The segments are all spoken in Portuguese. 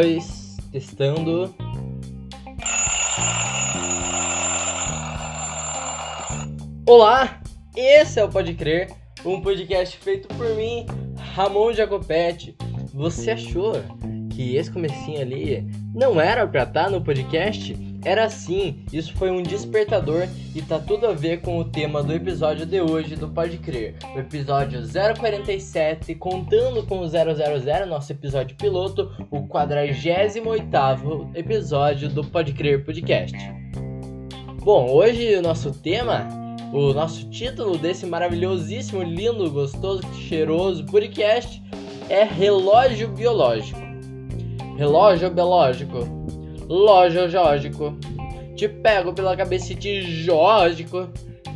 dois, testando. Olá, esse é o Pode Crer, um podcast feito por mim, Ramon Jacopete. Você achou que esse comecinho ali não era pra estar no podcast? Era assim, isso foi um despertador e tá tudo a ver com o tema do episódio de hoje do Pode Crer. O episódio 047, contando com o 000, nosso episódio piloto, o 48º episódio do Pode Crer Podcast. Bom, hoje o nosso tema, o nosso título desse maravilhosíssimo, lindo, gostoso, cheiroso podcast é Relógio Biológico. Relógio Biológico. Lógico. Te pego pela cabeça e te jógico.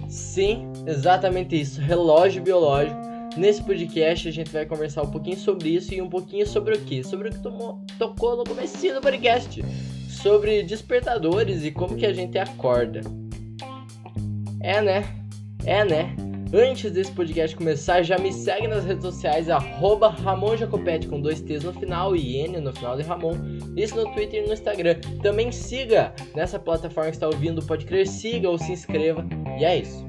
Sim, exatamente isso. Relógio biológico. Nesse podcast a gente vai conversar um pouquinho sobre isso e um pouquinho sobre o que? Sobre o que tomou, tocou no começo do podcast sobre despertadores e como que a gente acorda. É, né? É, né? Antes desse podcast começar, já me segue nas redes sociais, arroba Ramon Jacopete com dois T's no final e N no final de Ramon. Isso no Twitter e no Instagram. Também siga nessa plataforma que está ouvindo, pode crer, siga ou se inscreva. E é isso.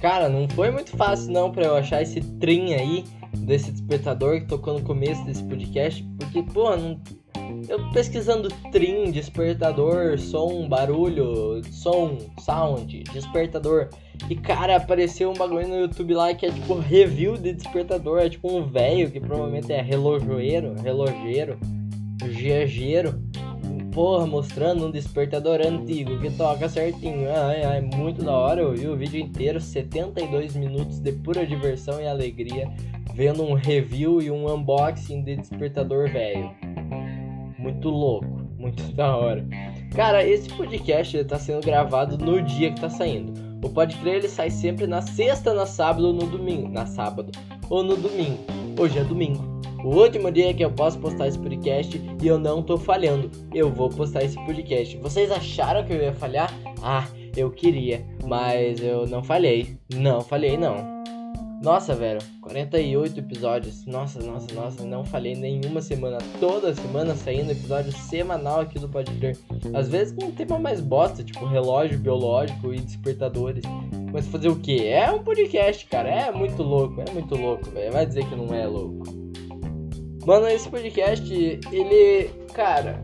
Cara, não foi muito fácil não para eu achar esse trim aí desse despertador que tocou no começo desse podcast, porque, pô, não eu pesquisando trim, despertador, som, barulho, som, sound, despertador. E cara, apareceu um bagulho no YouTube lá que é tipo review de despertador. É tipo um velho que provavelmente é relojoeiro, relogeiro, viajeiro. Porra, mostrando um despertador antigo que toca certinho. Ai, ai, muito da hora. Eu vi o vídeo inteiro, 72 minutos de pura diversão e alegria, vendo um review e um unboxing de despertador velho. Muito louco, muito da hora. Cara, esse podcast está sendo gravado no dia que está saindo. O Pode Crer ele sai sempre na sexta, na sábado ou no domingo. Na sábado ou no domingo. Hoje é domingo. O último dia que eu posso postar esse podcast e eu não tô falhando. Eu vou postar esse podcast. Vocês acharam que eu ia falhar? Ah, eu queria, mas eu não falhei. Não falhei não. Nossa, velho, 48 episódios. Nossa, nossa, nossa, não falei nenhuma semana. Toda semana saindo episódio semanal aqui do Pode Crer. Às vezes com um tema mais bosta, tipo relógio biológico e despertadores. Mas fazer o que? É um podcast, cara. É muito louco, é muito louco, velho. Vai dizer que não é louco. Mano, esse podcast, ele. Cara,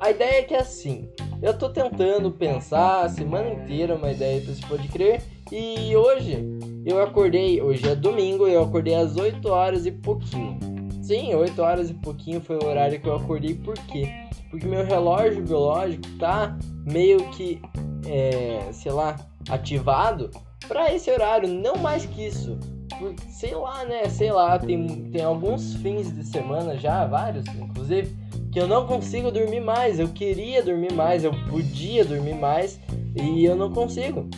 a ideia é que é assim. Eu tô tentando pensar a semana inteira uma ideia pra esse Pode Crer. E hoje eu acordei, hoje é domingo, eu acordei às 8 horas e pouquinho. Sim, 8 horas e pouquinho foi o horário que eu acordei, por quê? Porque meu relógio biológico tá meio que, é, sei lá, ativado para esse horário, não mais que isso. Sei lá, né? Sei lá, tem, tem alguns fins de semana já, vários, inclusive, que eu não consigo dormir mais. Eu queria dormir mais, eu podia dormir mais e eu não consigo.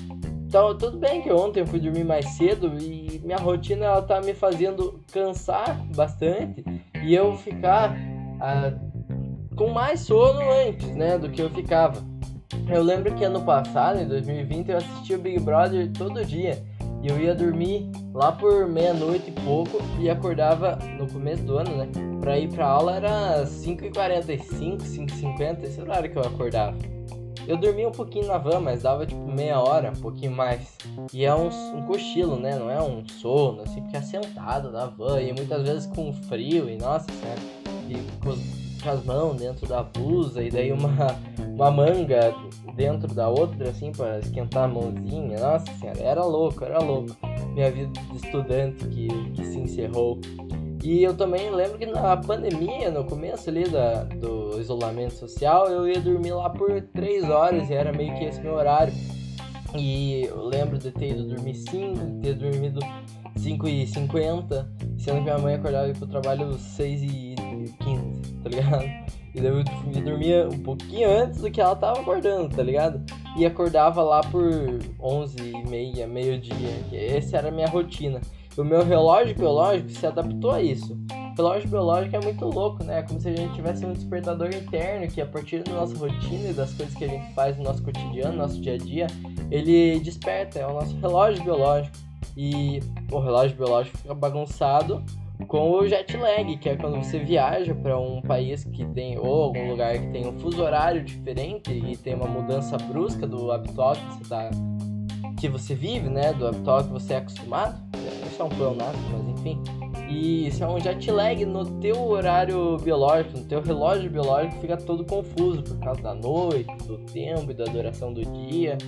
Então, tudo bem que ontem eu fui dormir mais cedo e minha rotina ela tá me fazendo cansar bastante e eu ficar ah, com mais sono antes, né, do que eu ficava. Eu lembro que ano passado, em 2020, eu assistia o Big Brother todo dia. E eu ia dormir lá por meia-noite e pouco e acordava no começo do ano, né? Pra ir pra aula era 5h45, 5h50, esse horário que eu acordava. Eu dormia um pouquinho na van, mas dava tipo meia hora, um pouquinho mais. E é um, um cochilo, né? Não é um sono, assim, porque é sentado na van e muitas vezes com frio e nossa senhora. E com, com as mãos dentro da blusa e daí uma, uma manga dentro da outra, assim, para esquentar a mãozinha. Nossa senhora, era louco, era louco. Minha vida de estudante que, que se encerrou. E eu também lembro que na pandemia, no começo ali da, do isolamento social, eu ia dormir lá por 3 horas e era meio que esse meu horário. E eu lembro de ter ido dormir 5, de ter dormido 5 e 50, sendo que minha mãe acordava pro trabalho 6 e 15, tá ligado? E daí eu dormia um pouquinho antes do que ela tava acordando, tá ligado? E acordava lá por 11 e meia, meio-dia. Essa era a minha rotina o meu relógio biológico se adaptou a isso. O relógio biológico é muito louco, né? É como se a gente tivesse um despertador interno que a partir da nossa rotina e das coisas que a gente faz no nosso cotidiano, no nosso dia a dia, ele desperta, é o nosso relógio biológico. E o relógio biológico fica bagunçado com o jet lag, que é quando você viaja para um país que tem ou algum lugar que tem um fuso horário diferente e tem uma mudança brusca do habitual que você tá que você vive, né, do habitual que você é acostumado. Isso é um pleonasmo, mas enfim. E isso é um jet lag no teu horário biológico, no teu relógio biológico fica todo confuso por causa da noite, do tempo e da duração do dia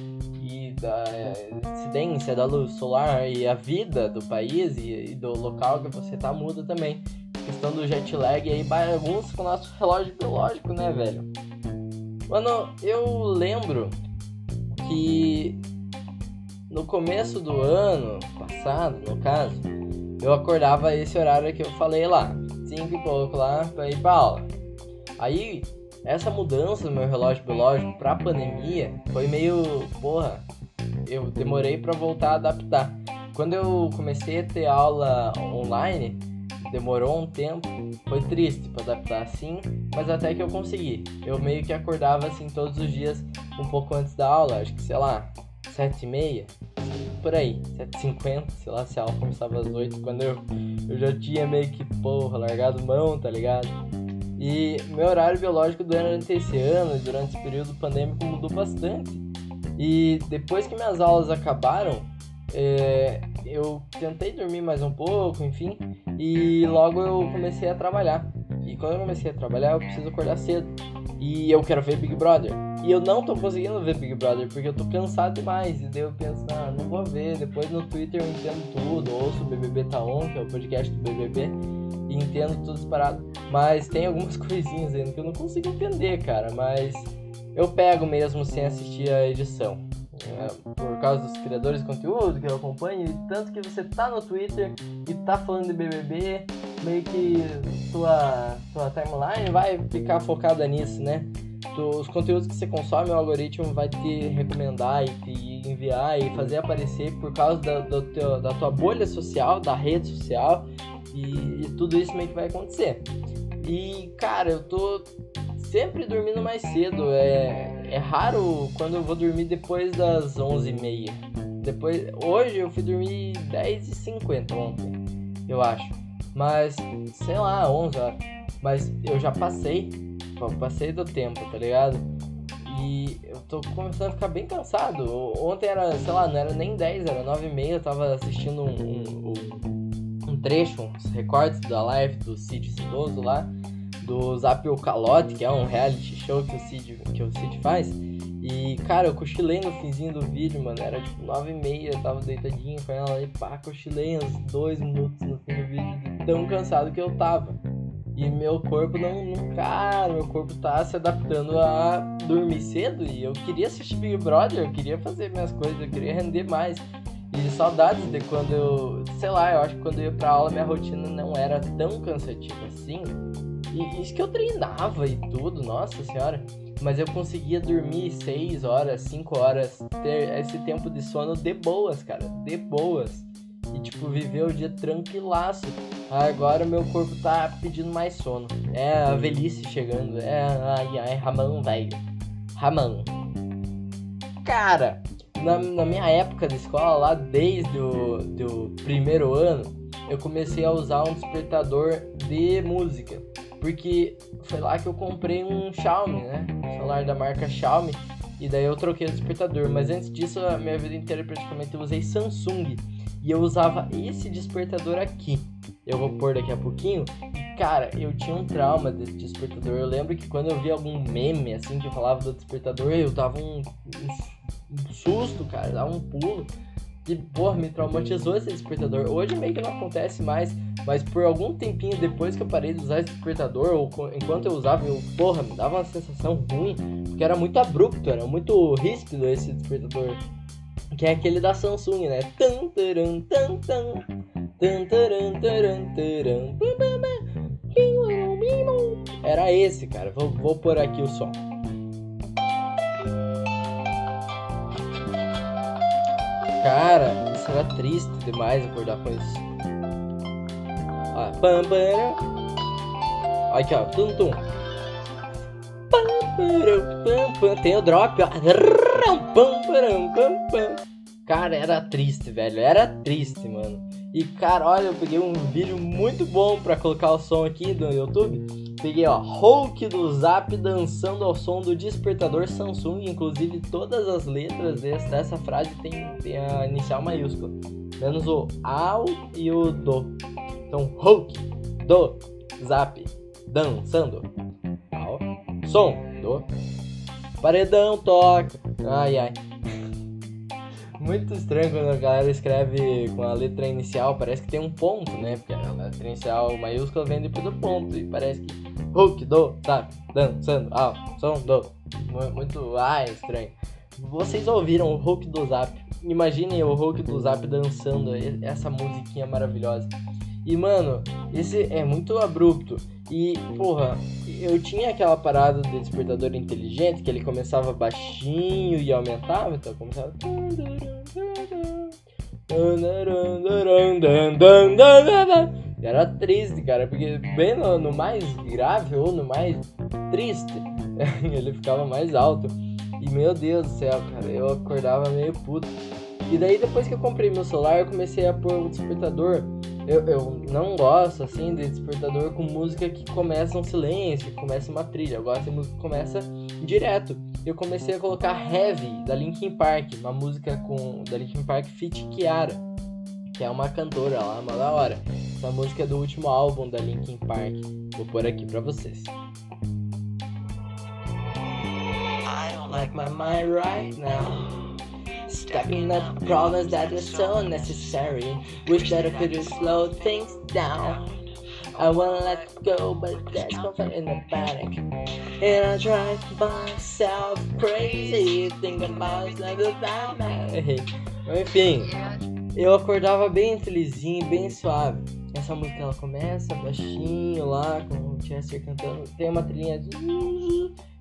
da incidência da luz solar e a vida do país e, e do local que você tá muda também. A questão do jet lag aí bagunça com o nosso relógio biológico, né, velho? Mano, eu lembro que no começo do ano passado, no caso, eu acordava esse horário que eu falei lá, 5 e pouco lá, pra ir pra aula. Aí, essa mudança no meu relógio biológico pra pandemia foi meio, porra, eu demorei para voltar a adaptar. Quando eu comecei a ter aula online, demorou um tempo, foi triste para adaptar assim, mas até que eu consegui. Eu meio que acordava assim todos os dias um pouco antes da aula, acho que sei lá, sete e meia, por aí, sete e cinquenta, sei lá, se a aula começava às oito, quando eu, eu já tinha meio que, porra, largado mão, tá ligado? E meu horário biológico durante esse ano, durante esse período pandêmico, mudou bastante. E depois que minhas aulas acabaram, é, eu tentei dormir mais um pouco, enfim, e logo eu comecei a trabalhar. E quando eu comecei a trabalhar, eu preciso acordar cedo. E eu quero ver Big Brother. E eu não tô conseguindo ver Big Brother porque eu tô cansado demais. E daí eu penso, ah, não vou ver. Depois no Twitter eu entendo tudo. Ouço o BBB Tá On, que é o podcast do BBB. E entendo tudo separado. Mas tem algumas coisinhas ainda que eu não consigo entender, cara. Mas eu pego mesmo sem assistir a edição. É, por causa dos criadores de conteúdo que eu acompanho, e tanto que você tá no Twitter e tá falando de BBB, meio que tua, tua timeline vai ficar focada nisso, né? Os conteúdos que você consome, o algoritmo vai te recomendar e te enviar e fazer aparecer por causa da, do teu, da tua bolha social, da rede social, e, e tudo isso meio que vai acontecer. E, cara, eu tô sempre dormindo mais cedo. É, é raro quando eu vou dormir depois das 11h30. Depois, hoje eu fui dormir 10h50 ontem, eu acho. Mas, sei lá, 11 horas. Mas eu já passei, passei do tempo, tá ligado? E eu tô começando a ficar bem cansado. Ontem era, sei lá, não era nem 10, era 9h30. Eu tava assistindo um, um, um trecho, uns recortes da live do Cid Cidoso lá do Zap o Calote, que é um reality show que o Cid, que o Cid faz. E, cara, eu cochilei no finzinho do vídeo, mano. Era tipo 9 e meia, eu tava deitadinho com ela e pá, cochilei uns 2 minutos no fim do vídeo, de tão cansado que eu tava. E meu corpo não, não. Cara, meu corpo tá se adaptando a dormir cedo. E eu queria assistir Big Brother, eu queria fazer minhas coisas, eu queria render mais. E saudades de quando eu. Sei lá, eu acho que quando eu ia pra aula minha rotina não era tão cansativa assim. E isso que eu treinava e tudo, nossa senhora. Mas eu conseguia dormir 6 horas, 5 horas, ter esse tempo de sono de boas, cara, de boas. E tipo, viver o dia tranquilaço. Agora meu corpo tá pedindo mais sono. É a velhice chegando. É, ai, ai, Ramão, velho. Ramão. Cara, na, na, minha época de escola, lá desde o do primeiro ano, eu comecei a usar um despertador de música. Porque foi lá que eu comprei um Xiaomi, né? Um celular da marca Xiaomi. E daí eu troquei o despertador. Mas antes disso, a minha vida inteira praticamente eu usei Samsung. E eu usava esse despertador aqui. Eu vou pôr daqui a pouquinho. E cara, eu tinha um trauma desse despertador. Eu lembro que quando eu vi algum meme assim que falava do despertador, eu dava um, um, susto, cara, dava um pulo. E, porra, me traumatizou esse despertador. Hoje meio que não acontece mais, mas por algum tempinho depois que eu parei de usar esse despertador, ou enquanto eu usava, eu, porra, me dava uma sensação ruim, porque era muito abrupto, era muito ríspido esse despertador. Que é aquele da Samsung, né? Tan, taran, tan, tan, tan, taran, taran, taran, Era esse, cara. Vou, vou pôr aqui o som. Cara, isso era triste demais acordar com isso. Ó, pam, Aqui, ó. Tum, tum. Tem o drop, ó. Cara, era triste, velho. Era triste, mano. E cara, olha, eu peguei um vídeo muito bom para colocar o som aqui do YouTube. Peguei, ó, Hulk do Zap dançando ao som do despertador Samsung. Inclusive, todas as letras dessa frase tem, tem a inicial maiúscula. Menos o ao e o do. Então, Hulk do Zap dançando ao som do paredão toca. Ai, ai. Muito estranho quando a galera escreve com a letra inicial, parece que tem um ponto, né? Porque a letra inicial maiúscula vem depois do ponto. E parece que Hulk do, tá, dançando, ah, som do. Muito, ah, estranho. Vocês ouviram o Hulk do Zap? Imaginem o Hulk do Zap dançando essa musiquinha maravilhosa. E mano, esse é muito abrupto. E, porra, eu tinha aquela parada do despertador inteligente que ele começava baixinho e aumentava, então começava. Era triste, cara, porque bem no, no, mais grave ou no mais triste, ele ficava mais alto. E meu Deus do céu, cara, eu acordava meio puto. E daí depois que eu comprei meu celular, eu comecei a pôr o despertador eu, eu não gosto, assim, de despertador com música que começa um silêncio, começa uma trilha. Eu gosto de música que começa direto. Eu comecei a colocar Heavy, da Linkin Park, uma música com da Linkin Park Fit Kiara, que é uma cantora lá, uma da hora. Essa música é do último álbum da Linkin Park. Vou pôr aqui pra vocês. I don't like my mind right now. Stepping up problems that are so necessary. Wish that I could slow things down. I wanna let go, but there's comfort in the panic. And I drive myself crazy, thinking about like a Batman. Enfim, eu acordava bem felizinho, bem suave. Essa música ela começa baixinho lá, com o Chester cantando. Tem uma trilhinha de.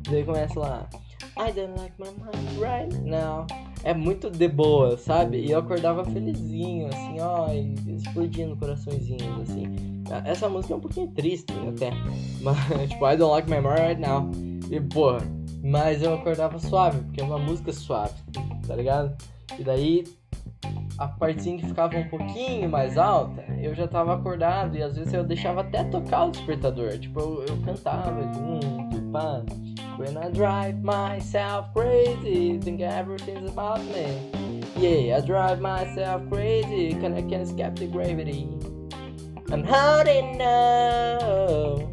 Daí começa lá. I don't like my mind right now. É muito de boa, sabe? E eu acordava felizinho, assim, ó, explodindo coraçõezinhos, assim. Essa música é um pouquinho triste até. Mas, tipo, I don't like my mind right now. E, porra, mas eu acordava suave, porque é uma música suave, tá ligado? E daí a partezinha que ficava um pouquinho mais alta, eu já tava acordado e às vezes eu deixava até tocar o despertador. Tipo, eu, eu cantava junto, pá. When I drive myself crazy, think everything's about me. Yeah, I drive myself crazy, can I can't escape the gravity. I'm holding no.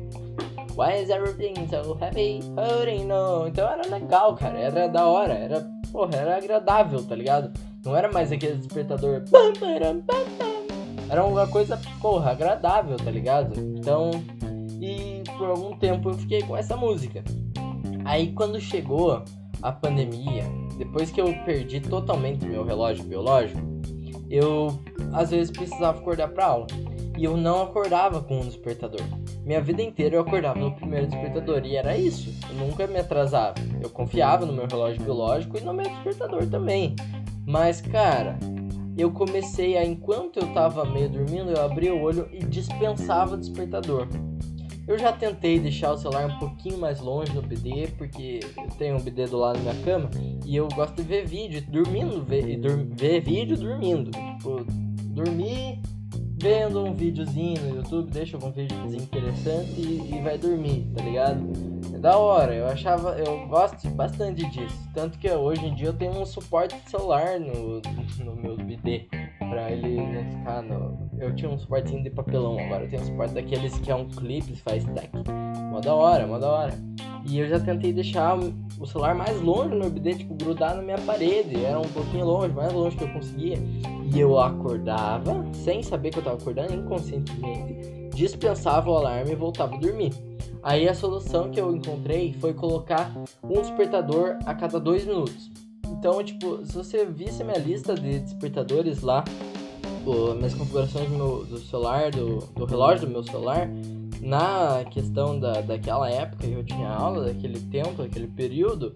Why is everything so heavy? Holding no. Então era legal, cara. Era da hora. Era, porra, era agradável, tá ligado? Não era mais aquele despertador. Era uma coisa, porra, agradável, tá ligado? Então, e por algum tempo eu fiquei com essa música. Aí quando chegou a pandemia, depois que eu perdi totalmente meu relógio biológico, eu às vezes precisava acordar para aula. E eu não acordava com um despertador. Minha vida inteira eu acordava no primeiro despertador e era isso. Eu nunca me atrasava. Eu confiava no meu relógio biológico e no meu despertador também. Mas, cara, eu comecei a, enquanto eu tava meio dormindo, eu abria o olho e dispensava o despertador. Eu já tentei deixar o celular um pouquinho mais longe do BD, porque eu tenho um BD do lado da minha cama e eu gosto de ver vídeo dormindo, ver, ver vídeo dormindo. Tipo, dormir vendo um videozinho no YouTube, deixa algum videozinho interessante e, e vai dormir, tá ligado? Da hora, eu achava, eu gosto bastante disso. Tanto que hoje em dia eu tenho um suporte celular no, no meu BD pra ele não ficar no. Eu tinha um suportezinho de papelão, agora eu tenho um suporte daqueles que é um clipe, faz stack. Mó da hora, mó da hora. E eu já tentei deixar o celular mais longe no BD, tipo, grudar na minha parede. Era um pouquinho longe, mais longe que eu conseguia. E eu acordava, sem saber que eu tava acordando, inconscientemente, dispensava o alarme e voltava a dormir. Aí a solução que eu encontrei foi colocar um despertador a cada dois minutos. Então, tipo, se você visse minha lista de despertadores lá, minhas configurações do, meu, do celular, do, do relógio do meu celular, na questão da, daquela época que eu tinha aula, daquele tempo, daquele período,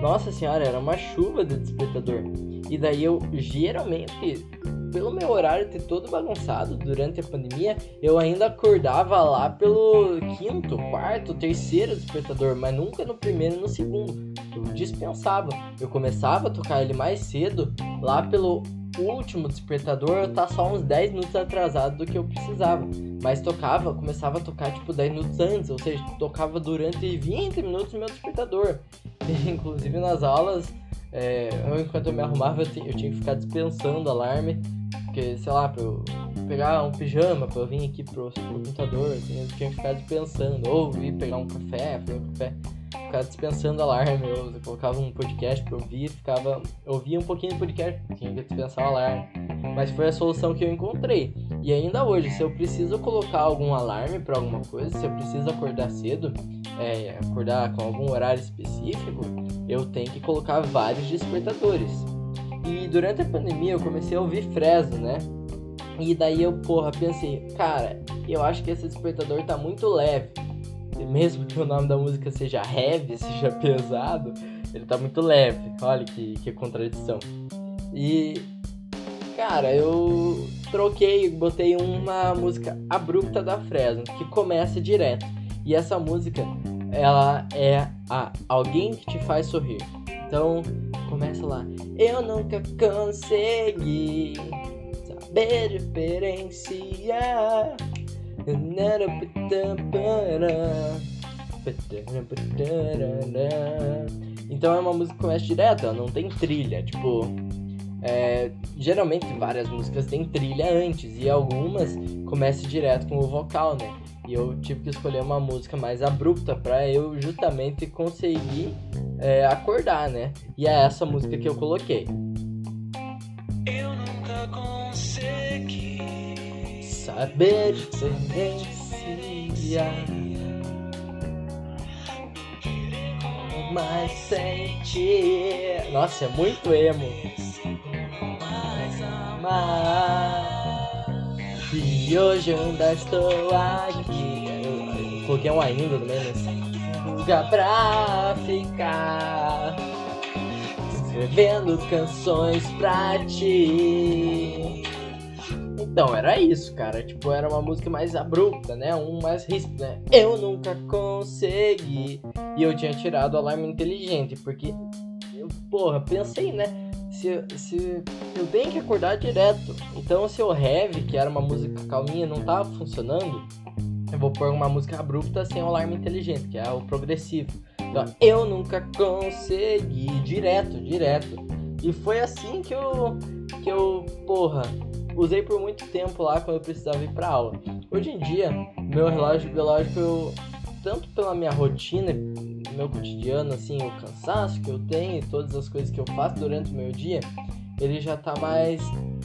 nossa senhora, era uma chuva de despertador. E daí eu geralmente, pelo meu horário ter todo bagunçado durante a pandemia, eu ainda acordava lá pelo quinto, quarto, terceiro despertador, mas nunca no primeiro e no segundo. Eu dispensava. Eu começava a tocar ele mais cedo, lá pelo último despertador tá só uns 10 minutos atrasado do que eu precisava. Mas tocava, começava a tocar tipo 10 minutos antes, ou seja, tocava durante 20 minutos o meu despertador. Inclusive nas aulas, é, eu, enquanto eu me arrumava, eu, eu tinha que ficar dispensando alarme, porque, sei lá, pra eu pegar um pijama pra eu vir aqui pro, pro computador, assim, eu tinha que ficar dispensando, ou ir pegar um café, fazer um café dispensando alarme. Eu, eu colocava um podcast pra ouvir, ficava. ouvia um pouquinho do podcast, tinha que dispensar o alarme. Mas foi a solução que eu encontrei. E ainda hoje, se eu preciso colocar algum alarme para alguma coisa, se eu preciso acordar cedo, é, acordar com algum horário específico, eu tenho que colocar vários despertadores. E durante a pandemia eu comecei a ouvir Fresno, né? E daí eu, porra, pensei, cara, eu acho que esse despertador tá muito leve mesmo que o nome da música seja heavy, seja pesado, ele tá muito leve. Olha que, que contradição. E, cara, eu troquei, botei uma música abrupta da Fresno, que começa direto. E essa música, ela é a Alguém que te faz sorrir. Então, começa lá. Eu nunca consegui saber diferenciar então é uma música que começa direto, ela não tem trilha, tipo. É, geralmente várias músicas têm trilha antes e algumas começam direto com o vocal, né? E eu tive que escolher uma música mais abrupta para eu justamente conseguir é, acordar, né? E é essa música que eu coloquei. Eu nunca consegui saber. Mas sentir. Nossa, é muito emo. Mas e hoje eu ainda estou aqui. Coloquei um ainda no meio Lugar pra ficar. Escrevendo canções pra ti. Então, era isso, cara. Tipo, era uma música mais abrupta, né? Um mais ríspido, né? Eu nunca consegui. E eu tinha tirado o alarme inteligente, porque eu, porra, pensei, né? Se, se eu tenho que acordar direto. Então, se o heavy, que era uma música calminha, não tava funcionando, eu vou pôr uma música abrupta sem o alarme inteligente, que é o progressivo. Então, eu nunca consegui, direto, direto. E foi assim que eu, que eu, porra, usei por muito tempo lá quando eu precisava ir para aula. Hoje em dia, meu relógio biológico, eu, tanto pela minha rotina, meu cotidiano, assim, o cansaço que eu tenho, todas as coisas que eu faço durante o meu dia, ele já tá mais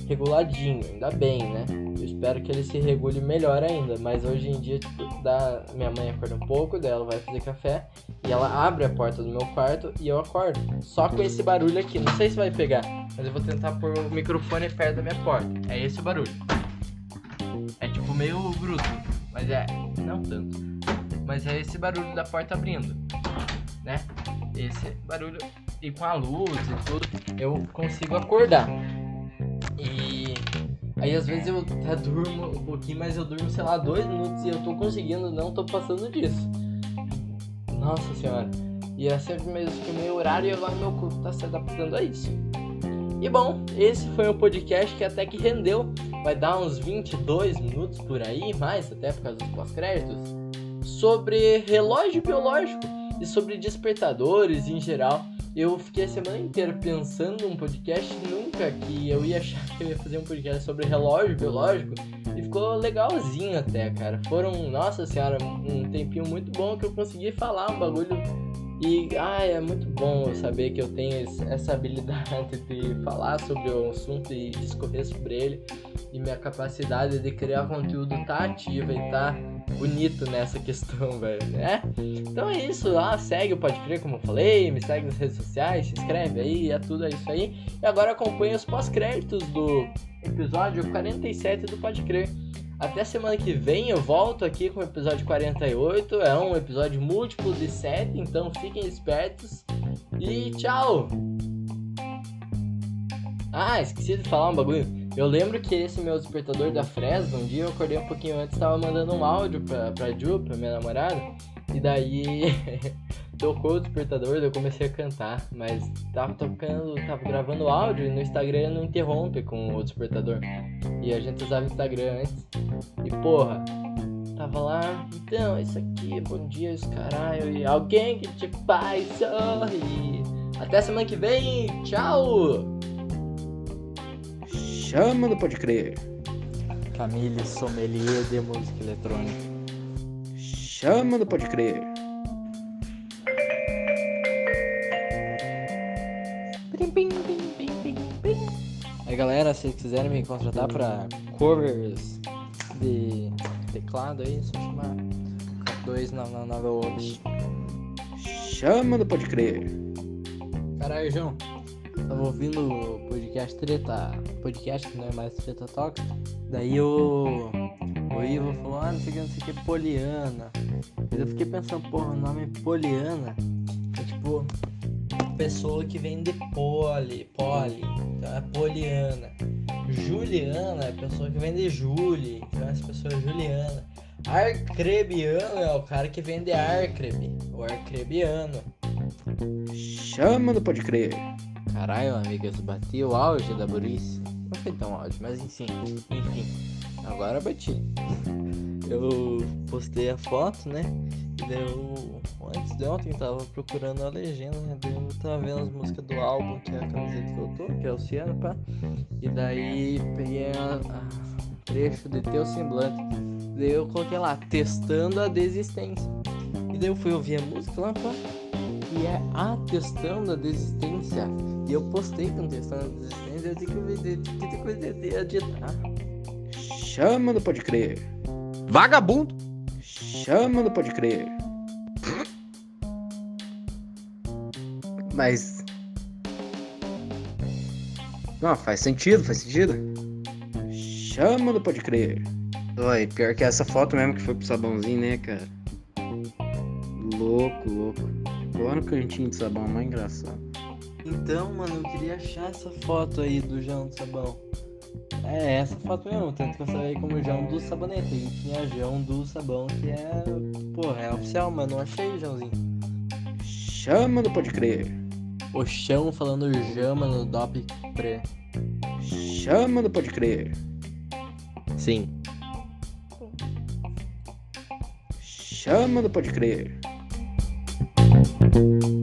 reguladinho, ainda bem, né? Eu espero que ele se regule melhor ainda, mas hoje em dia, tipo, dá... minha mãe acorda um pouco, daí ela vai fazer café e ela abre a porta do meu quarto e eu acordo. Só com esse barulho aqui, não sei se vai pegar, mas eu vou tentar pôr o microfone perto da minha porta. É esse o barulho. É tipo meio bruto, mas é, não tanto. Mas é esse barulho da porta abrindo, né? Esse barulho e com a luz e tudo, eu consigo acordar. E aí às vezes eu até durmo um pouquinho, mas eu durmo, sei lá, dois minutos e eu tô conseguindo, não tô passando disso. Nossa senhora. E é sempre mesmo que meio horário e agora meu corpo tá se adaptando a isso. E bom, esse foi um podcast que até que rendeu. Vai dar uns 22 minutos por aí, mais até por causa dos pós-créditos. Sobre relógio biológico e sobre despertadores em geral. Eu fiquei a semana inteira pensando num podcast, nunca que eu ia achar que eu ia fazer um podcast sobre relógio biológico. E ficou legalzinho até, cara. Foram, nossa senhora, um tempinho muito bom que eu consegui falar um bagulho. E ai, é muito bom saber que eu tenho essa habilidade de falar sobre o assunto e discorrer sobre ele. E minha capacidade de criar conteúdo tá ativa e tá bonito nessa questão, velho, né? Então é isso, lá segue o Pode Crer, como eu falei, me segue nas redes sociais, se inscreve aí, é tudo isso aí. E agora acompanha os pós-créditos do episódio 47 do Pode Crer. Até semana que vem eu volto aqui com o episódio 48. É um episódio múltiplo de 7, então fiquem espertos. E tchau! Ah, esqueci de falar um bagulho. Eu lembro que esse meu despertador da Fresno, um dia eu acordei um pouquinho antes, tava mandando um áudio pra, pra Ju, pra minha namorada, e daí tocou o despertador, eu comecei a cantar, mas tava tocando, tava gravando áudio e no Instagram não interrompe com o despertador. E a gente usava o Instagram antes. E porra, tava lá, então, isso aqui, bom dia, os caralho, e alguém que te faz sorrir. Até semana que vem, tchau! Chama no Pode Crer. Camille Sommelier de Música Eletrônica. Chama no Pode Crer. Aí galera, se quiserem me contratar pra covers de teclado aí, só chamar 2998. Chama no Pode Crer. Caralho, João. Tava ouvindo o podcast Treta. Podcast que não é mais Treta Talks. Daí o. O Ivo falou, ah, não sei o que, não sei o que, Poliana. Mas eu fiquei pensando, porra, o nome Poliana é tipo. Pessoa que vem de poli, poli, então é Poliana. Juliana é pessoa que vem de Julie, então essa pessoa é Juliana. Arcrebiano é o cara que vem de Arcrebe, o Arcrebiano. Chama no Pode Crer. Caralho, amigas, bati o auge da burrice. Não foi tão auge, mas enfim, enfim. Agora bati. Eu postei a foto, né? E eu, antes de ontem, tava procurando a legenda, né? Eu tava vendo as músicas do álbum, que é a camiseta que eu tô, que é o Ciano, pá. E daí peguei a, a trecho de Teu Semblante. Daí eu coloquei lá, testando a desistência. E daí eu fui ouvir a música lá, pá. E é atestando a desistência. E eu postei com testando a desistência, eu tenho que, que, que, que editar. Chama no Pode Crer. Vagabundo! Chama no Pode Crer. Mas. Não, faz sentido, faz sentido. Chama no Pode Crer. Oi, pior que essa foto mesmo que foi pro sabãozinho, né, cara? Louco, louco. Lá no cantinho de sabão, mais engraçado. Então, mano, eu queria achar essa foto aí do João do Sabão. É, essa foto mesmo, tanto que eu sabia como João do Sabonete. E tinha João do Sabão, que é. Porra, é oficial, mas não achei, Joãozinho. Chama no Pode Crer. O chão falando jama no Dop Pre. Chama no Pode Crer. Sim. Chama no Pode Crer. Thank you.